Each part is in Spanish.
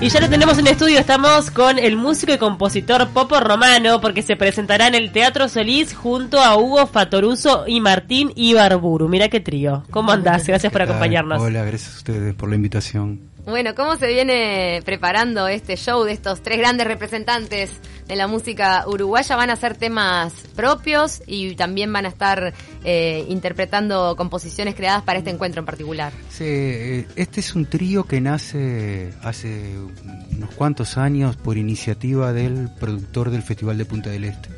Y ya lo tenemos en estudio, estamos con el músico y compositor Popo Romano, porque se presentará en el Teatro Solís junto a Hugo Fatoruso y Martín Ibarburu. Mira qué trío. ¿Cómo andás? Gracias por acompañarnos. Hola, gracias a ustedes por la invitación. Bueno, ¿cómo se viene preparando este show de estos tres grandes representantes de la música uruguaya? Van a hacer temas propios y también van a estar eh, interpretando composiciones creadas para este encuentro en particular. Sí, eh, este es un trío que nace hace unos cuantos años por iniciativa del productor del Festival de Punta del Este.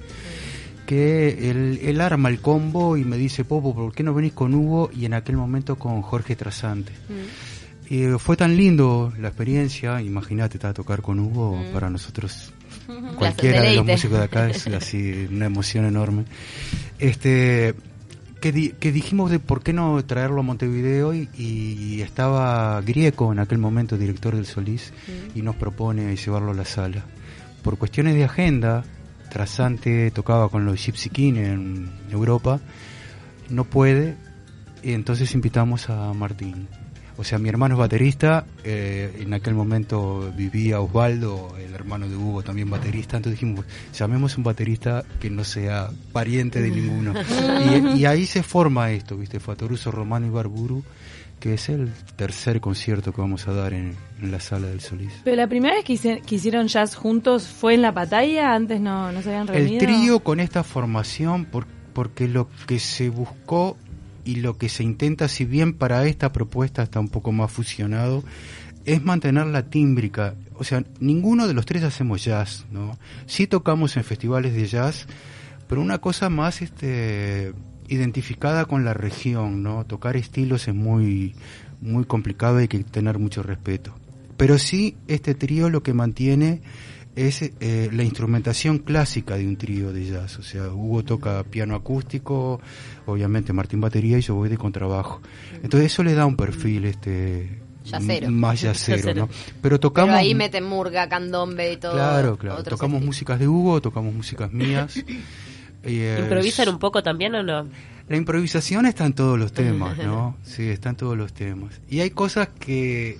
Que él, arma el combo y me dice, Popo, ¿por qué no venís con Hugo? Y en aquel momento con Jorge Trasante. Mm. Y fue tan lindo la experiencia, imagínate, a tocar con Hugo, mm. para nosotros cualquiera de los músicos de acá es así una emoción enorme. Este que, que, dijimos de por qué no traerlo a Montevideo y, estaba Grieco en aquel momento, director del Solís, mm. y nos propone llevarlo a la sala. Por cuestiones de agenda, Trasante tocaba con los Gypsy King en Europa, no puede, y entonces invitamos a Martín. O sea, mi hermano es baterista, eh, en aquel momento vivía Osvaldo, el hermano de Hugo, también baterista, entonces dijimos, llamemos un baterista que no sea pariente de ninguno. y, ahí se forma esto, ¿viste? Fatoruso, Romano y Barburu, que es el tercer concierto que vamos a dar en, la sala del Solís. Pero la primera vez que, hicieron jazz juntos fue en la batalla, antes no, no se habían reunido. El trío con esta formación, porque lo que se buscó y lo que se intenta, si bien para esta propuesta está un poco más fusionado, es mantener la tímbrica. O sea, ninguno de los tres hacemos jazz, ¿no? Sí tocamos en festivales de jazz, pero una cosa más este, identificada con la región, ¿no? Tocar estilos es muy, muy complicado y hay que tener mucho respeto. Pero sí, este trío lo que mantiene es eh, la instrumentación clásica de un trío de jazz. O sea, Hugo toca piano acústico, obviamente Martín batería y yo voy de contrabajo. Entonces eso le da un perfil este más yacero, ¿no? Pero tocamos... ahí meten murga, candombe y todo. Claro, claro. Tocamos músicas de Hugo, tocamos músicas mías. ¿Improvisan un poco también o no? La improvisación está en todos los temas, ¿no? Sí, está en todos los temas. Y hay cosas que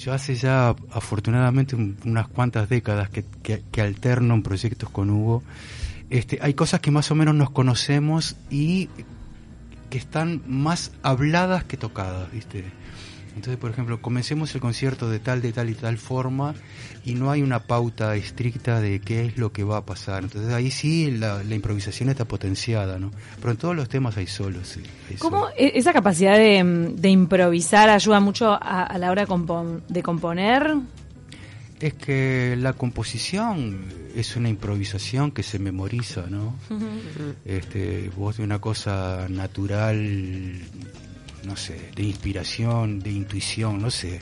yo hace ya afortunadamente unas cuantas décadas que, que, alterno en proyectos con Hugo. Este, hay cosas que más o menos nos conocemos y que están más habladas que tocadas, ¿viste? Entonces, por ejemplo, comencemos el concierto de tal, de tal y tal forma y no hay una pauta estricta de qué es lo que va a pasar. Entonces ahí sí la, improvisación está potenciada, ¿no? Pero en todos los temas hay solos. Sí, ¿Cómo e-, esa capacidad de, improvisar ayuda mucho a, la hora de componer? Es que la composición es una improvisación que se memoriza, ¿no? este, vos de una cosa natural no sé, de inspiración, de intuición, no sé,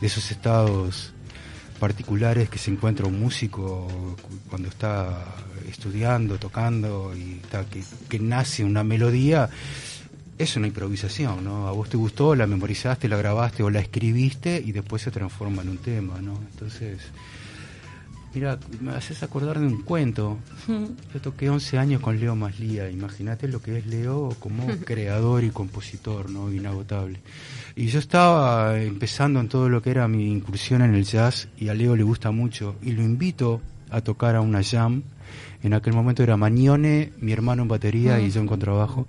de esos estados particulares que se encuentra un músico cuando está estudiando, tocando y tal, que, que nace una melodía, es una improvisación, ¿no? A vos te gustó, la memorizaste, la grabaste o la escribiste y después se transforma en un tema, ¿no? Entonces, Mira, me haces acordar de un cuento. Yo toqué 11 años con Leo Maslía. Imagínate lo que es Leo como creador y compositor, ¿no? Inagotable. Y yo estaba empezando en todo lo que era mi incursión en el jazz y a Leo le gusta mucho. Y lo invito a tocar a una jam en aquel momento era Mañone, mi hermano en batería y yo en contrabajo.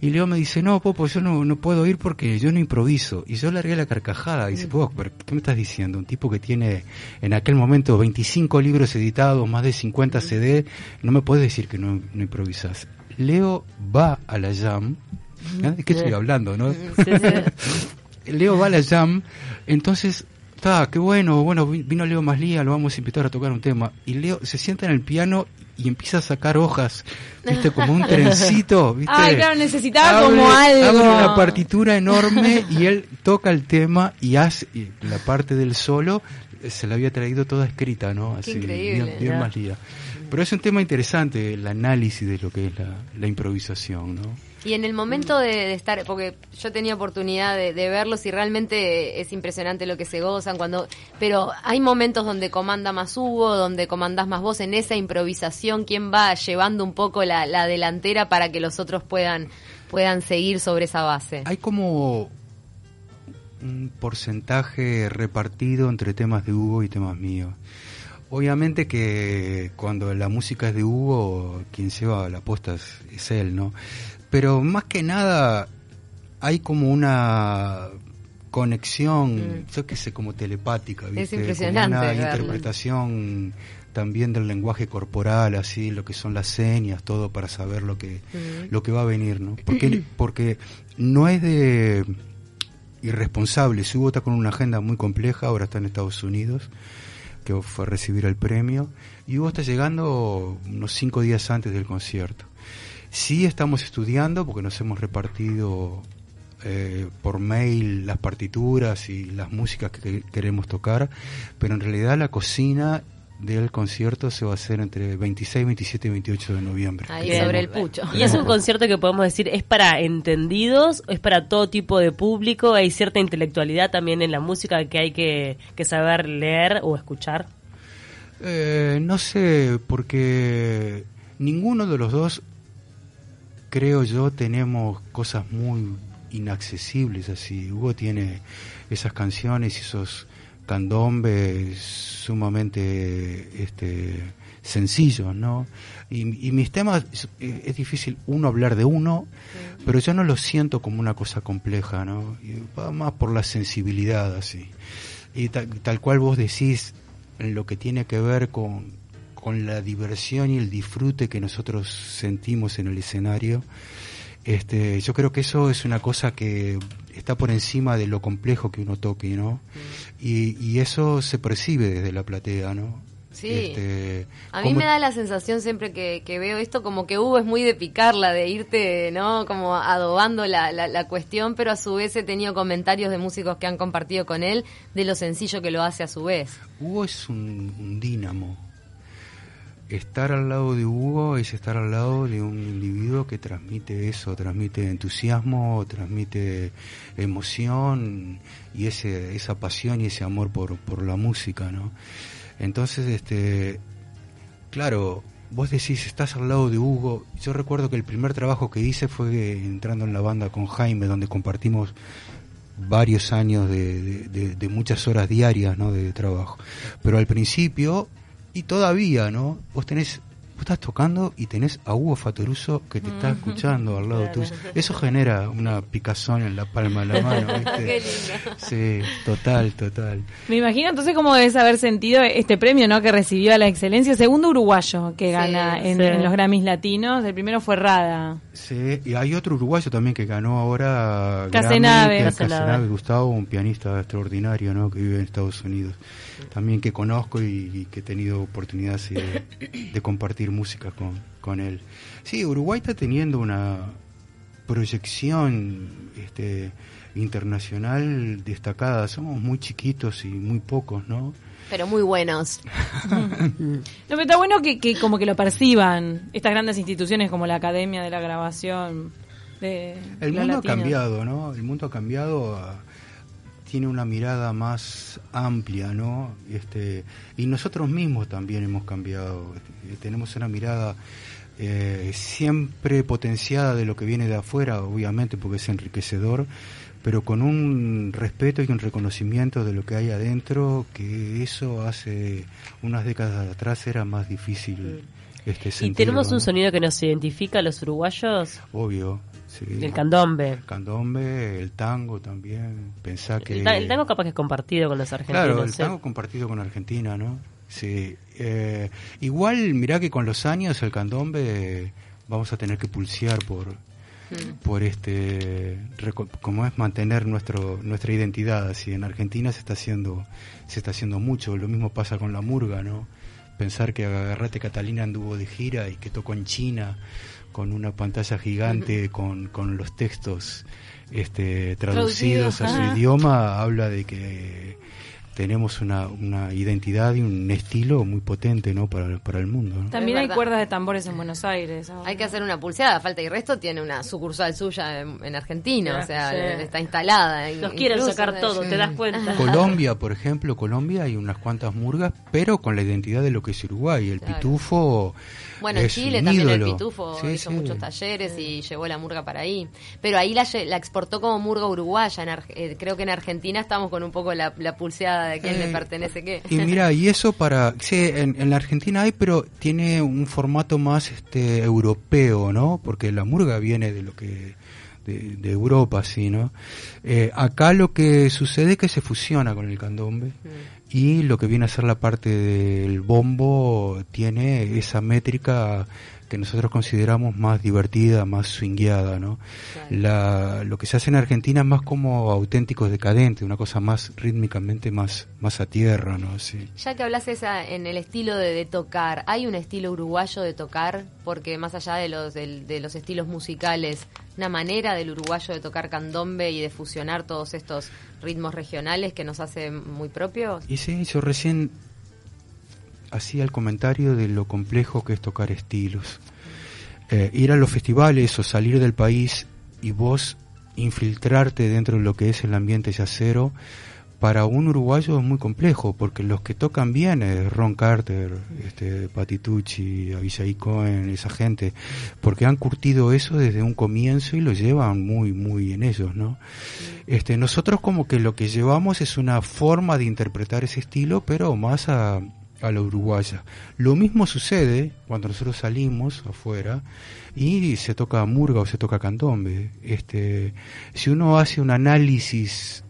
Y Leo me dice, no, Popo, yo no, no puedo ir porque yo no improviso. Y yo largué la carcajada. Y dice, Popo, ¿qué me estás diciendo? Un tipo que tiene en aquel momento 25 libros editados, más de 50 CD, no me puedes decir que no, no improvisas. Leo va a la jam. ¿De qué estoy hablando, no? Leo va a la jam, entonces está, qué bueno, bueno, vino Leo Maslía, lo vamos a invitar a tocar un tema. Y Leo se sienta en el piano y empieza a sacar hojas, viste, como un trencito, viste. Ay, claro, necesitaba como algo. Abre una partitura enorme y él toca el tema y hace la parte del solo se la había traído toda escrita, ¿no? Así, increíble, bien, más Pero es un tema interesante el análisis de lo que es la improvisación, ¿no? Y en el momento de, estar, porque yo tenía oportunidad de, verlos y realmente es impresionante lo que se gozan cuando, pero hay momentos donde comanda más Hugo, donde comandás más vos en esa improvisación, quién va llevando un poco la, delantera para que los otros puedan puedan seguir sobre esa base. Hay como un porcentaje repartido entre temas de Hugo y temas míos. Obviamente que cuando la música es de Hugo, quien lleva la apuesta es, es él, ¿no? Pero más que nada hay como una conexión, Mm. yo qué sé, como telepática, ¿viste? Es impresionante Como una verlo. interpretación también del lenguaje corporal, así, lo que son las señas, todo para saber lo que, Mm. lo que va a venir, ¿no? Porque, porque no es de irresponsable, Hugo está con una agenda muy compleja, ahora está en Estados Unidos, que fue a recibir el premio, y Hugo está llegando unos cinco días antes del concierto. Sí estamos estudiando, porque nos hemos repartido eh, por mail las partituras y las músicas que queremos tocar, pero en realidad la cocina del concierto se va a hacer entre 26, 27 y 28 de noviembre. Ahí sobre el pucho. Y es un concierto que podemos decir, ¿es para entendidos? ¿Es para todo tipo de público? ¿Hay cierta intelectualidad también en la música que hay que, que saber leer o escuchar? Eh, no sé, porque ninguno de los dos, creo yo, tenemos cosas muy inaccesibles así. Hugo tiene esas canciones y esos candombes sumamente este, sencillos, ¿no? Y, y mis temas, es, es difícil uno hablar de uno, pero yo no lo siento como una cosa compleja, ¿no? Y va más por la sensibilidad así. Y tal, tal cual vos decís, en lo que tiene que ver con, con la diversión y el disfrute que nosotros sentimos en el escenario, este, yo creo que eso es una cosa que está por encima de lo complejo que uno toque, ¿no? Y, y eso se percibe desde la platea, ¿no? Sí. Este, A mí me da la sensación siempre que, que veo esto como que Hugo es muy de picarla, de irte, ¿no? Como adobando la, la, la cuestión, pero a su vez he tenido comentarios de músicos que han compartido con él de lo sencillo que lo hace a su vez. Hugo es un, un dínamo. Estar al lado de Hugo es estar al lado de un individuo que transmite eso, transmite entusiasmo, transmite emoción y ese, esa pasión y ese amor por, por la música, ¿no? Entonces, este, claro, vos decís, estás al lado de Hugo. Yo recuerdo que el primer trabajo que hice fue entrando en la banda con Jaime, donde compartimos varios años de, de- de- de muchas horas diarias ¿no? de trabajo. Pero al principio, y todavía, ¿no? Vos tenés, vos estás tocando y tenés a Hugo Fatoruso que te está escuchando al lado tuyo. Eso genera una picazón en la palma de la mano. Sí, total, total. Me imagino entonces cómo debes haber sentido este premio, ¿no? Que recibió a la excelencia, segundo uruguayo que Sí, gana en, sí. en los Grammys latinos. El primero fue Rada. Sí, y hay otro uruguayo también que ganó ahora Casenave. Casenave. Gustavo, un pianista extraordinario, ¿no? Que vive en Estados Unidos. También que conozco y, y que he tenido oportunidad de compartir música con, con él. Sí, Uruguay está teniendo una proyección este, internacional destacada. Somos muy chiquitos y muy pocos, ¿no? Pero muy buenos. No, pero está bueno que, que como que lo perciban estas grandes instituciones como la Academia de la Grabación. De El mundo latinos. ha cambiado, ¿no? El mundo ha cambiado, ah, tiene una mirada más amplia, ¿no? Este, y nosotros mismos también hemos cambiado. Eh, Tenemos una mirada eh, siempre potenciada de lo que viene de afuera, obviamente, porque es enriquecedor, pero con un respeto y un reconocimiento de lo que hay adentro, que eso hace unas décadas atrás era más difícil. Este, ¿Y sentirlo, tenemos un ¿no? sonido que nos identifica a los uruguayos? Obvio. Sí. El candombe. El candombe, el tango también. Pensá que. El, ta- el tango capaz que es compartido con los argentinos. Claro, el tango compartido con Argentina, ¿no? Sí. Eh, igual, mirá que con los años el candombe vamos a tener que pulsear por por este como es mantener nuestro nuestra identidad así en Argentina se está haciendo se está haciendo mucho lo mismo pasa con la murga no pensar que Agarrate Catalina anduvo de gira y que tocó en China con una pantalla gigante con, con los textos este, traducidos Traducidos, a su idioma habla de que tenemos una, una identidad y un estilo muy potente ¿no? para, para el mundo. ¿no? También hay cuerdas de tambores en Buenos Aires. ahora. Hay que hacer una pulseada, falta y resto tiene una sucursal suya en, en Argentina, o sea, sí. está instalada. Los quieren sacar todo, te das cuenta. Colombia, por ejemplo, Colombia hay unas cuantas murgas, pero con la identidad de lo que es Uruguay. El Claro. pitufo. Bueno, en Chile un también el. Pitufo Sí, hizo sí. muchos talleres y llevó la murga para ahí. Pero ahí la, la exportó como murga uruguaya. En Ar- eh, creo que en Argentina estamos con un poco la, la pulseada de quién Eh, le pertenece qué. Y mira, y eso para, sí, en, en la Argentina hay, pero tiene un formato más este europeo, ¿no? Porque la murga viene de lo que de, de Europa, sí, ¿no? Eh, acá lo que sucede es que se fusiona con el candombe y lo que viene a ser la parte del bombo tiene esa métrica que nosotros consideramos más divertida, más swingueada, ¿no? La, lo que se hace en Argentina es más como auténticos decadentes, una cosa más rítmicamente más, más a tierra, ¿no? Sí. Ya que hablas esa en el estilo de, de tocar, ¿hay un estilo uruguayo de tocar? Porque más allá de los, del- de los estilos musicales, una manera del uruguayo de tocar candombe y de fusionar todos estos ritmos regionales que nos hace muy propios. Y sí, yo recién hacía el comentario de lo complejo que es tocar estilos. Eh, ir a los festivales o salir del país y vos infiltrarte dentro de lo que es el ambiente yacero, para un uruguayo es muy complejo, porque los que tocan bien es Ron Carter, este, Patitucci, Avisai Cohen, esa gente, porque han curtido eso desde un comienzo y lo llevan muy, muy en ellos, ¿no? Este, nosotros como que lo que llevamos es una forma de interpretar ese estilo, pero más a, a la uruguaya. Lo mismo sucede cuando nosotros salimos afuera y se toca murga o se toca candombe. Este, si uno hace un análisis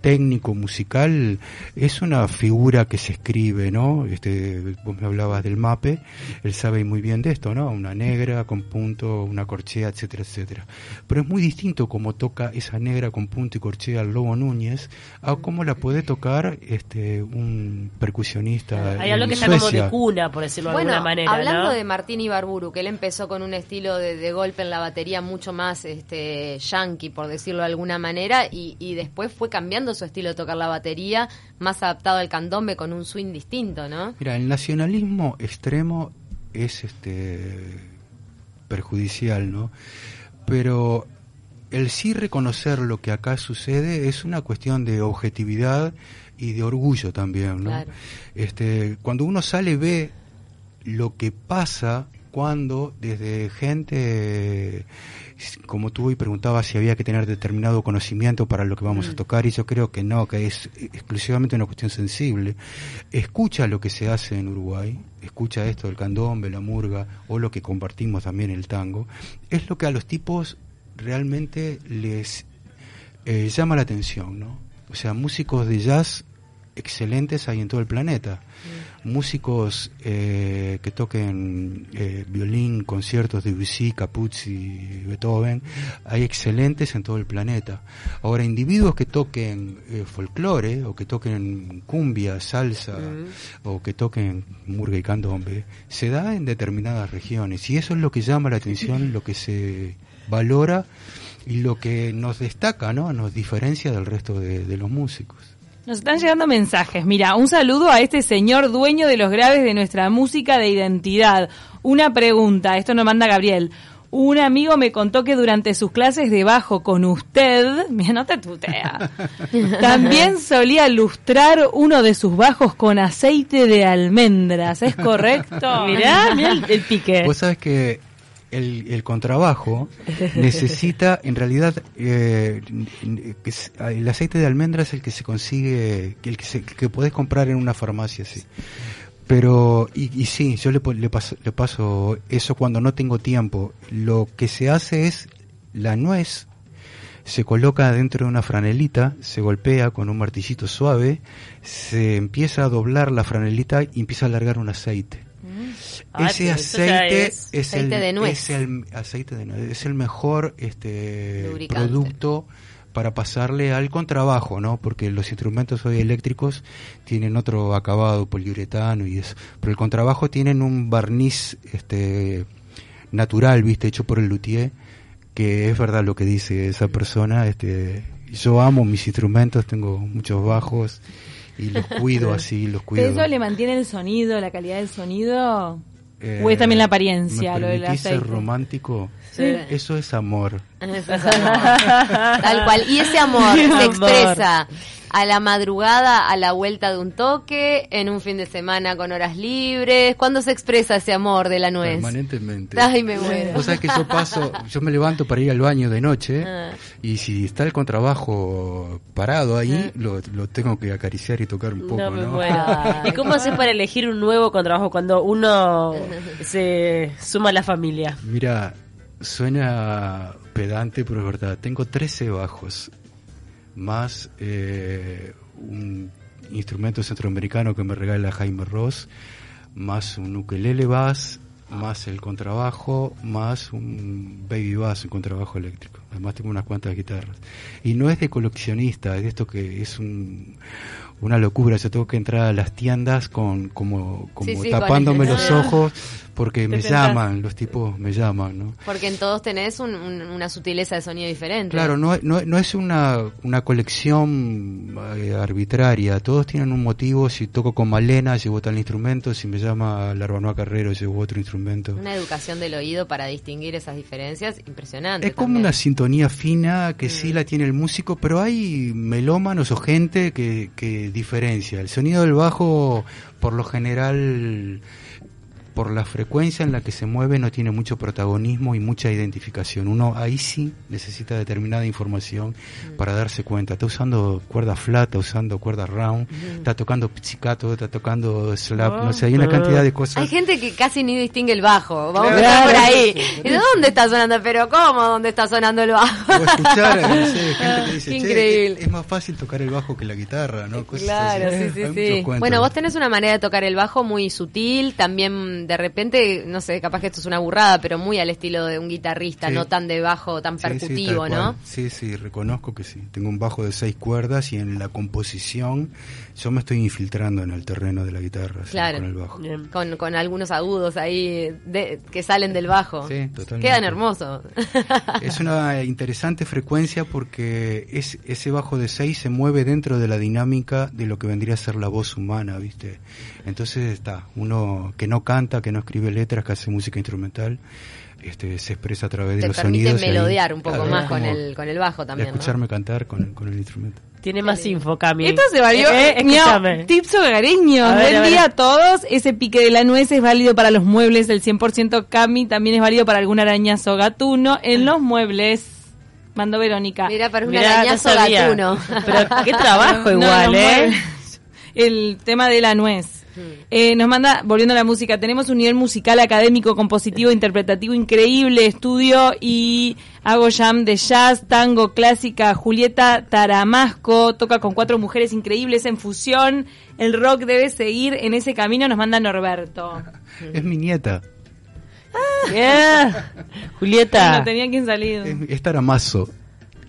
técnico musical es una figura que se escribe, ¿no? Este, vos me hablabas del mape, él sabe muy bien de esto, ¿no? Una negra con punto, una corchea, etcétera, etcétera. Pero es muy distinto como toca esa negra con punto y corchea el Lobo Núñez a cómo la puede tocar este un percusionista. Hay en algo que está como de cuna, por decirlo de Bueno, alguna manera, hablando ¿no? de Martín Ibarburu, que él empezó con un estilo de, de golpe en la batería mucho más este yankee, por decirlo de alguna manera, y, y después fue cambiando su estilo de tocar la batería, más adaptado al candombe con un swing distinto, ¿no? Mira, el nacionalismo extremo es este perjudicial, ¿no? Pero el sí reconocer lo que acá sucede es una cuestión de objetividad y de orgullo también, ¿no? Claro. Este, cuando uno sale ve lo que pasa cuando desde gente como tú y preguntabas si había que tener determinado conocimiento para lo que vamos a tocar y yo creo que no, que es exclusivamente una cuestión sensible. Escucha lo que se hace en Uruguay, escucha esto del candombe, la murga o lo que compartimos también el tango, es lo que a los tipos realmente les eh, llama la atención, ¿no? O sea, músicos de jazz excelentes hay en todo el planeta. Músicos eh, que toquen eh, violín, conciertos de Debussy, Capuzzi, Beethoven, hay excelentes en todo el planeta. Ahora, individuos que toquen eh, folclore o que toquen cumbia, salsa o que toquen murga y candombe, se da en determinadas regiones y eso es lo que llama la atención, lo que se valora y lo que nos destaca, ¿no? Nos diferencia del resto de, de los músicos. Nos están llegando mensajes. Mira, un saludo a este señor dueño de los graves de nuestra música de identidad. Una pregunta, esto nos manda Gabriel. Un amigo me contó que durante sus clases de bajo con usted, mira, no te tutea, también solía lustrar uno de sus bajos con aceite de almendras. ¿Es correcto? Mirá, mirá el, el pique. Vos sabés que el, el contrabajo necesita, en realidad, eh, el aceite de almendra es el que se consigue, el que, se, que podés comprar en una farmacia, sí. Pero, y, y sí, yo le, le, paso, le paso eso cuando no tengo tiempo. Lo que se hace es la nuez, se coloca dentro de una franelita, se golpea con un martillito suave, se empieza a doblar la franelita y empieza a largar un aceite. Ah, Ese aceite es es, aceite el, de nuez. es el aceite de nuez, es el mejor este Lubricante. producto para pasarle al contrabajo, ¿no? Porque los instrumentos hoy eléctricos tienen otro acabado poliuretano y eso, pero el contrabajo tienen un barniz este natural, ¿viste? hecho por el luthier, que es verdad lo que dice esa persona, este yo amo mis instrumentos, tengo muchos bajos y los cuido así, los cuido. ¿Pero eso le mantiene el sonido, la calidad del sonido? Eh, ¿O es también la apariencia, ¿me lo del aceite? romántico? Sí. Eso es amor. Eso es amor. Tal cual. Y ese amor se Amor. expresa a la madrugada, a la vuelta de un toque, en un fin de semana con horas libres. ¿Cuándo se expresa ese amor de la nuez? Permanentemente. Ay, me muero. Vos sabés que yo paso, yo me levanto para ir al baño de noche Ah. y si está el contrabajo parado ahí, lo, lo tengo que acariciar y tocar un poco, No ¿no? me muero. ¿Y cómo haces para elegir un nuevo contrabajo cuando uno se suma a la familia? Mira, suena pedante, pero es verdad. Tengo 13 bajos, más eh, un instrumento centroamericano que me regala Jaime Ross, más un ukelele bass, más el contrabajo, más un baby bass, un contrabajo eléctrico. Además tengo unas cuantas guitarras. Y no es de coleccionista, es de esto que es un, una locura. Yo tengo que entrar a las tiendas con como, como Sí, sí, con tapándome el- los ojos porque me llaman, los tipos me llaman, ¿no? Porque en todos tenés un- un- una sutileza de sonido diferente. Claro, no, no, no es una, una colección eh, arbitraria, todos tienen un motivo, si toco con Malena llevo tal instrumento, si me llama Larbanoa Carrero llevo otro instrumento. Una educación del oído para distinguir esas diferencias impresionante. Es como también. una sintonía fina que sí la tiene el músico, pero hay melómanos o gente que, que diferencia. El sonido del bajo, por lo general, por la frecuencia en la que se mueve, no tiene mucho protagonismo y mucha identificación. Uno ahí sí necesita determinada información Mm. para darse cuenta. Está usando cuerda flat, está usando cuerda round, está tocando pizzicato, está tocando slap, no sé, hay una cantidad de cosas. Hay gente que casi ni distingue el bajo. Vamos Claro. a por ahí. ¿Y de dónde está sonando? Pero ¿cómo? ¿Dónde está sonando el bajo? O escuchar, no sé, gente que dice, "Che, Increíble. es, es más fácil tocar el bajo que la guitarra, ¿no? Cosas Claro, así. sí, sí, Hay sí. Bueno, vos tenés una manera de tocar el bajo muy sutil, también de repente, no sé, capaz que esto es una burrada, pero muy al estilo de un guitarrista, Sí. no tan de bajo, tan Sí, percutivo, ¿no? cual. Sí, sí, reconozco que sí. Tengo un bajo de seis cuerdas y en la composición yo me estoy infiltrando en el terreno de la guitarra Claro. con el bajo. Con, con algunos agudos ahí de- que salen del bajo. Sí, totalmente. Quedan hermosos. Es una interesante frecuencia porque es, ese bajo de 6 se mueve dentro de la dinámica de lo que vendría a ser la voz humana, ¿viste? Entonces está, uno que no canta, que no escribe letras, que hace música instrumental, este, se expresa a través de Te los sonidos. y ahí, melodiar un poco claro, más con el, con el bajo también, ¿no? Escucharme cantar con, con el instrumento. Tiene más info, Cami. Esto se valió. Eh, escúchame. tips hogareños. Buen a día a todos. Ese pique de la nuez es válido para los muebles del 100% Cami. También es válido para algún arañazo gatuno en los muebles. Mandó Verónica. Mira, para un Mirá, no arañazo sabía. gatuno. Pero qué trabajo No, igual, ¿eh? muebles. El tema de la nuez. Eh, nos manda, volviendo a la música, tenemos un nivel musical, académico, compositivo, interpretativo increíble, estudio y hago jam de jazz, tango, clásica, Julieta Taramasco, toca con cuatro mujeres increíbles en fusión, el rock debe seguir en ese camino, nos manda Norberto. Es mi nieta, Yeah. Julieta. No tenía quien salir. es, es Taramazo.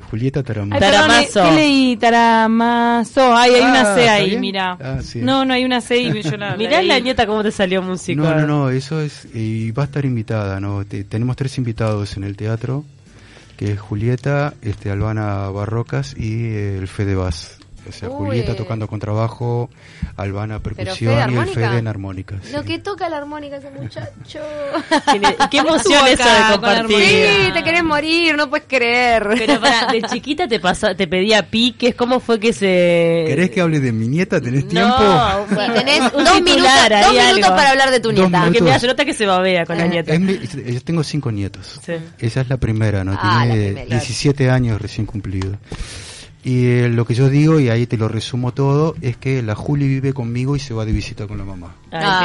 Julieta Taramazo. perdón, Taramazo. ¿qué leí? Taramazo. Ay, hay Ah, una C ¿está ahí, mira. Ah, sí. No, no hay una C y yo la Mirá la nieta cómo te salió músico. No, no, no, eso es, y va a estar invitada, ¿no? Te- tenemos tres invitados en el teatro, que es Julieta, este, Albana Barrocas y eh, el Fede Vaz. O sea, Uy. Julieta tocando contrabajo, Albana Fede percusión y el. Fede en armónica. sí. Lo que toca la armónica ese muchacho. Qué emoción eso de la compartir. Sí, te querés morir, no puedes creer. Pero para, de chiquita te pasó, te pedía piques, ¿cómo fue que se ¿Querés que hable de mi nieta? ¿Tenés No, tiempo? Sí, tenés un dos titular minutos, dos minutos algo. para hablar de tu nieta. minutos. Que mira, se nota que se babea con la nieta. Es mi- yo tengo cinco nietos. Sí. Esa es la primera, ¿no? Ah, la Tiene primera. 17 años recién cumplido. Y eh, lo que yo digo, y ahí te lo resumo todo, es que la Juli vive conmigo y se va de visita con la mamá. Ah,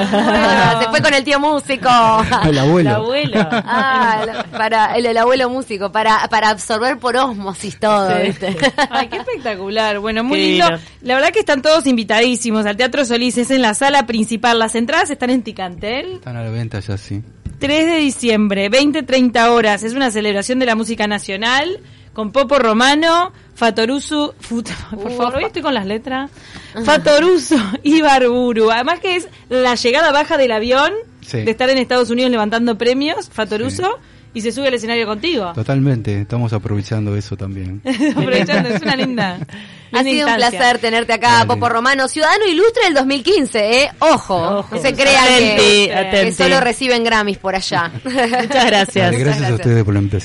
entiendo. Ah, se fue con el tío músico. El abuelo. El abuelo. Ah, la- para el, el abuelo músico, para, para absorber por osmosis todo, Sí. ¿viste? Ay, qué espectacular. Bueno, muy Qué lindo. La verdad que están todos invitadísimos al Teatro Solís. Es en la sala principal. Las entradas están en Ticantel. Están a la venta ya, sí. 3 de diciembre, 20-30 horas. Es una celebración de la música nacional con Popo Romano, Fatoruso, Fut- por favor, hoy estoy con las letras. Fatoruso y Barburu. Además que es la llegada baja del avión Sí. de estar en Estados Unidos levantando premios, Fatoruso. y se sube al escenario contigo. Totalmente, estamos aprovechando eso también. Aprovechando, es una linda. Ha sido un placer tenerte acá, Dale. Popo Romano, ciudadano ilustre del 2015, ¿eh? Ojo, Ojo. no se crea Atenti, que, solo reciben Grammys por allá. Muchas gracias. Dale, gracias a gracias. ustedes por la invitación.